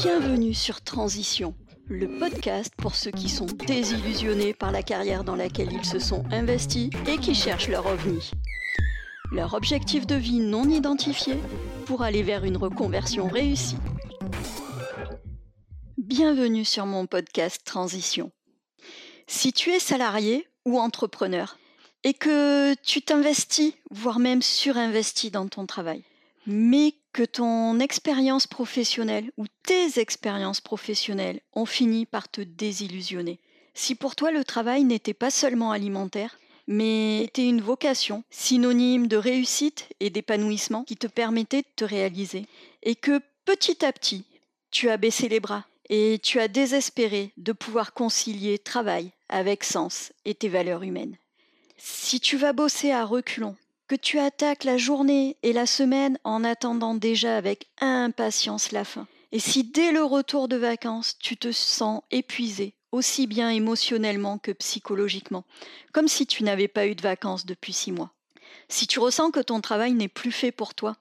Bienvenue sur Transition, le podcast pour ceux qui sont désillusionnés par la carrière dans laquelle ils se sont investis et qui cherchent leur ovni. Leur objectif de vie non identifié pour aller vers une reconversion réussie. Bienvenue sur mon podcast Transition. Si tu es salarié ou entrepreneur et que tu t'investis, voire même surinvestis dans ton travail, mais que ton expérience professionnelle ou tes expériences professionnelles ont fini par te désillusionner. Si pour toi le travail n'était pas seulement alimentaire, mais était une vocation, synonyme de réussite et d'épanouissement qui te permettait de te réaliser, et que petit à petit, tu as baissé les bras et tu as désespéré de pouvoir concilier travail avec sens et tes valeurs humaines. Si tu vas bosser à reculons, que tu attaques la journée et la semaine en attendant déjà avec impatience la fin, et si dès le retour de vacances tu te sens épuisé, aussi bien émotionnellement que psychologiquement, comme si tu n'avais pas eu de vacances depuis six mois, si tu ressens que ton travail n'est plus fait pour toi,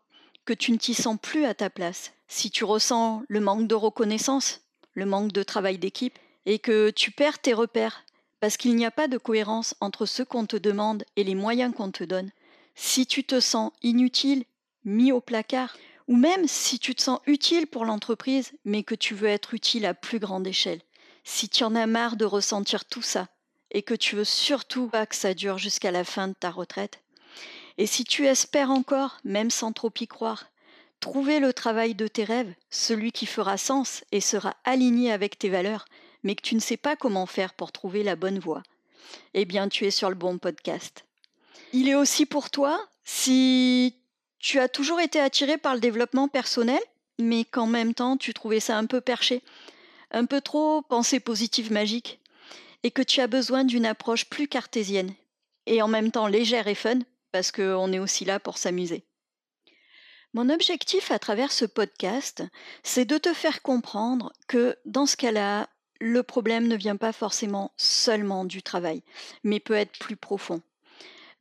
que tu ne t'y sens plus à ta place, si tu ressens le manque de reconnaissance, le manque de travail d'équipe, et que tu perds tes repères, parce qu'il n'y a pas de cohérence entre ce qu'on te demande et les moyens qu'on te donne, si tu te sens inutile, mis au placard, ou même si tu te sens utile pour l'entreprise, mais que tu veux être utile à plus grande échelle, si tu en as marre de ressentir tout ça, et que tu veux surtout pas que ça dure jusqu'à la fin de ta retraite, et si tu espères encore, même sans trop y croire, trouver le travail de tes rêves, celui qui fera sens et sera aligné avec tes valeurs, mais que tu ne sais pas comment faire pour trouver la bonne voie, eh bien tu es sur le bon podcast. Il est aussi pour toi si tu as toujours été attiré par le développement personnel, mais qu'en même temps tu trouvais ça un peu perché, un peu trop pensée positive magique, et que tu as besoin d'une approche plus cartésienne, et en même temps légère et fun, parce qu'on est aussi là pour s'amuser. Mon objectif à travers ce podcast, c'est de te faire comprendre que dans ce cas-là, le problème ne vient pas forcément seulement du travail, mais peut être plus profond.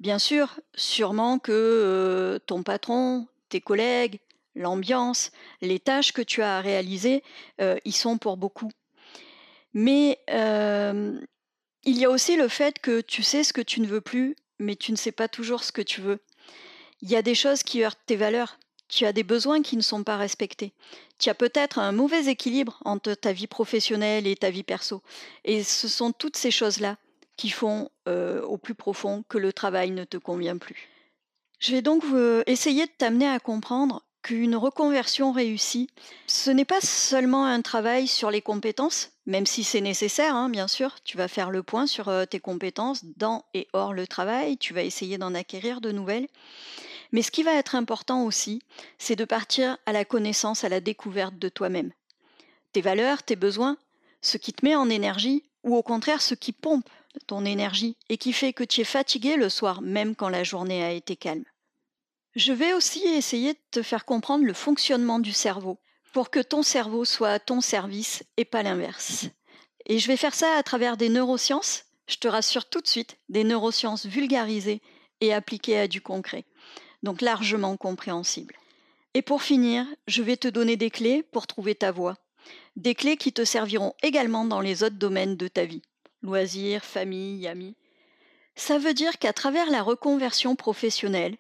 Bien sûr, sûrement que ton patron, tes collègues, l'ambiance, les tâches que tu as à réaliser, euh, y sont pour beaucoup. Mais il y a aussi le fait que tu sais ce que tu ne veux plus, mais tu ne sais pas toujours ce que tu veux. Il y a des choses qui heurtent tes valeurs. Tu as des besoins qui ne sont pas respectés. Tu as peut-être un mauvais équilibre entre ta vie professionnelle et ta vie perso. Et ce sont toutes ces choses-là qui font euh, au plus profond que le travail ne te convient plus. Je vais donc euh, essayer de t'amener à comprendre qu'une reconversion réussie, ce n'est pas seulement un travail sur les compétences, même si c'est nécessaire, hein, bien sûr, tu vas faire le point sur euh, tes compétences dans et hors le travail, tu vas essayer d'en acquérir de nouvelles. Mais ce qui va être important aussi, c'est de partir à la connaissance, à la découverte de toi-même. Tes valeurs, tes besoins, ce qui te met en énergie, ou au contraire ce qui pompe ton énergie et qui fait que tu es fatigué le soir même quand la journée a été calme. Je vais aussi essayer de te faire comprendre le fonctionnement du cerveau pour que ton cerveau soit à ton service et pas l'inverse. Et je vais faire ça à travers des neurosciences, je te rassure tout de suite, des neurosciences vulgarisées et appliquées à du concret, donc largement compréhensibles. Et pour finir, je vais te donner des clés pour trouver ta voie, des clés qui te serviront également dans les autres domaines de ta vie loisirs, famille, amis. Ça veut dire qu'à travers la reconversion professionnelle,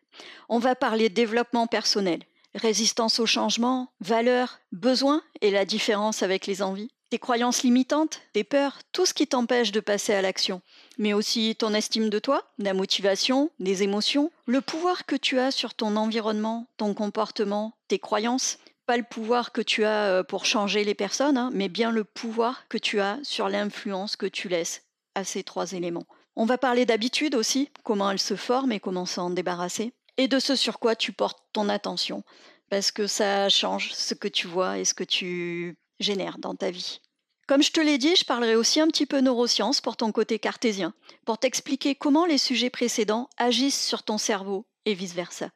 on va parler développement personnel, résistance au changement, valeurs, besoins et la différence avec les envies, tes croyances limitantes, tes peurs, tout ce qui t'empêche de passer à l'action, mais aussi ton estime de toi, la motivation, les émotions, le pouvoir que tu as sur ton environnement, ton comportement, tes croyances, pas le pouvoir que tu as euh, pour changer les personnes, hein, mais bien le pouvoir que tu as sur l'influence que tu laisses à ces trois éléments. On va parler d'habitude aussi, comment elles se forment et comment s'en débarrasser, et de ce sur quoi tu portes ton attention, parce que ça change ce que tu vois et ce que tu génères dans ta vie. Comme je te l'ai dit, je parlerai aussi un petit peu neurosciences pour ton côté cartésien, pour t'expliquer comment les sujets précédents agissent sur ton cerveau et vice-versa.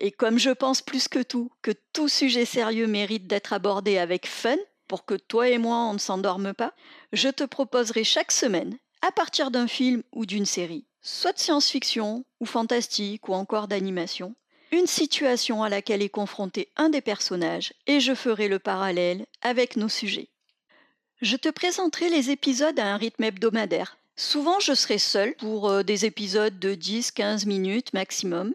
Et comme je pense plus que tout que tout sujet sérieux mérite d'être abordé avec fun, pour que toi et moi on ne s'endorme pas, je te proposerai chaque semaine, à partir d'un film ou d'une série, soit de science-fiction ou fantastique ou encore d'animation, une situation à laquelle est confronté un des personnages et je ferai le parallèle avec nos sujets. Je te présenterai les épisodes à un rythme hebdomadaire. Souvent, je serai seule pour euh, des épisodes de 10-15 minutes maximum.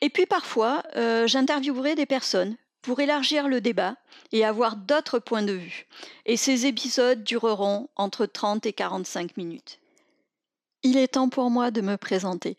Et puis parfois, euh, j'interviewerai des personnes pour élargir le débat et avoir d'autres points de vue. Et ces épisodes dureront entre 30 et 45 minutes. Il est temps pour moi de me présenter.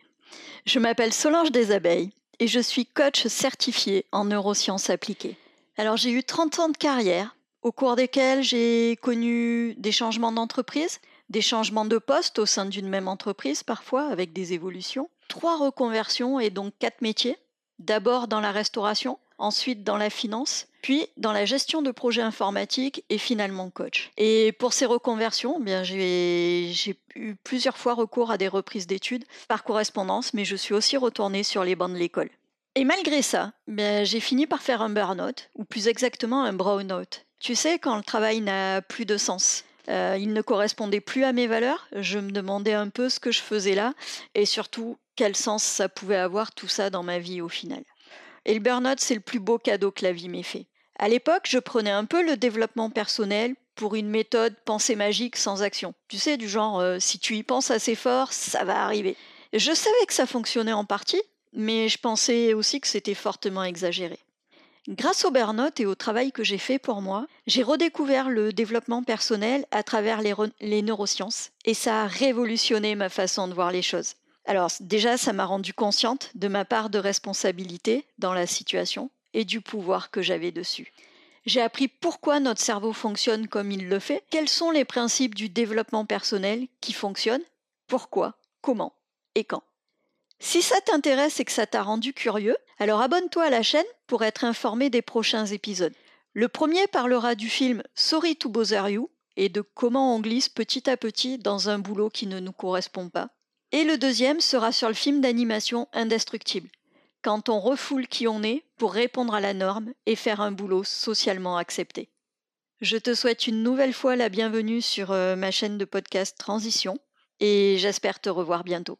Je m'appelle Solange des Abeilles et je suis coach certifié en neurosciences appliquées. Alors j'ai eu 30 ans de carrière au cours desquels j'ai connu des changements d'entreprise, des changements de poste au sein d'une même entreprise parfois avec des évolutions, trois reconversions et donc quatre métiers. D'abord dans la restauration, ensuite dans la finance, puis dans la gestion de projets informatiques et finalement coach. Et pour ces reconversions, eh bien j'ai eu plusieurs fois recours à des reprises d'études par correspondance, mais je suis aussi retournée sur les bancs de l'école. Et malgré ça, ben, j'ai fini par faire un burn-out, ou plus exactement un brown-out. Tu sais, quand le travail n'a plus de sens, euh, il ne correspondait plus à mes valeurs, je me demandais un peu ce que je faisais là, et surtout quel sens ça pouvait avoir tout ça dans ma vie au final. Et le burn-out, c'est le plus beau cadeau que la vie m'ait fait. À l'époque, je prenais un peu le développement personnel pour une méthode pensée magique sans action. Tu sais, du genre, euh, si tu y penses assez fort, ça va arriver. Je savais que ça fonctionnait en partie, mais je pensais aussi que c'était fortement exagéré. Grâce au burn-out et au travail que j'ai fait pour moi, j'ai redécouvert le développement personnel à travers les, neurosciences et ça a révolutionné ma façon de voir les choses. Alors déjà, ça m'a rendu consciente de ma part de responsabilité dans la situation et du pouvoir que j'avais dessus. J'ai appris pourquoi notre cerveau fonctionne comme il le fait, quels sont les principes du développement personnel qui fonctionnent, pourquoi, comment et quand. Si ça t'intéresse et que ça t'a rendu curieux, alors abonne-toi à la chaîne pour être informé des prochains épisodes. Le premier parlera du film Sorry to Bother You et de comment on glisse petit à petit dans un boulot qui ne nous correspond pas. Et le deuxième sera sur le film d'animation Indestructible, quand on refoule qui on est pour répondre à la norme et faire un boulot socialement accepté. Je te souhaite une nouvelle fois la bienvenue sur euh, ma chaîne de podcast Transition et j'espère te revoir bientôt.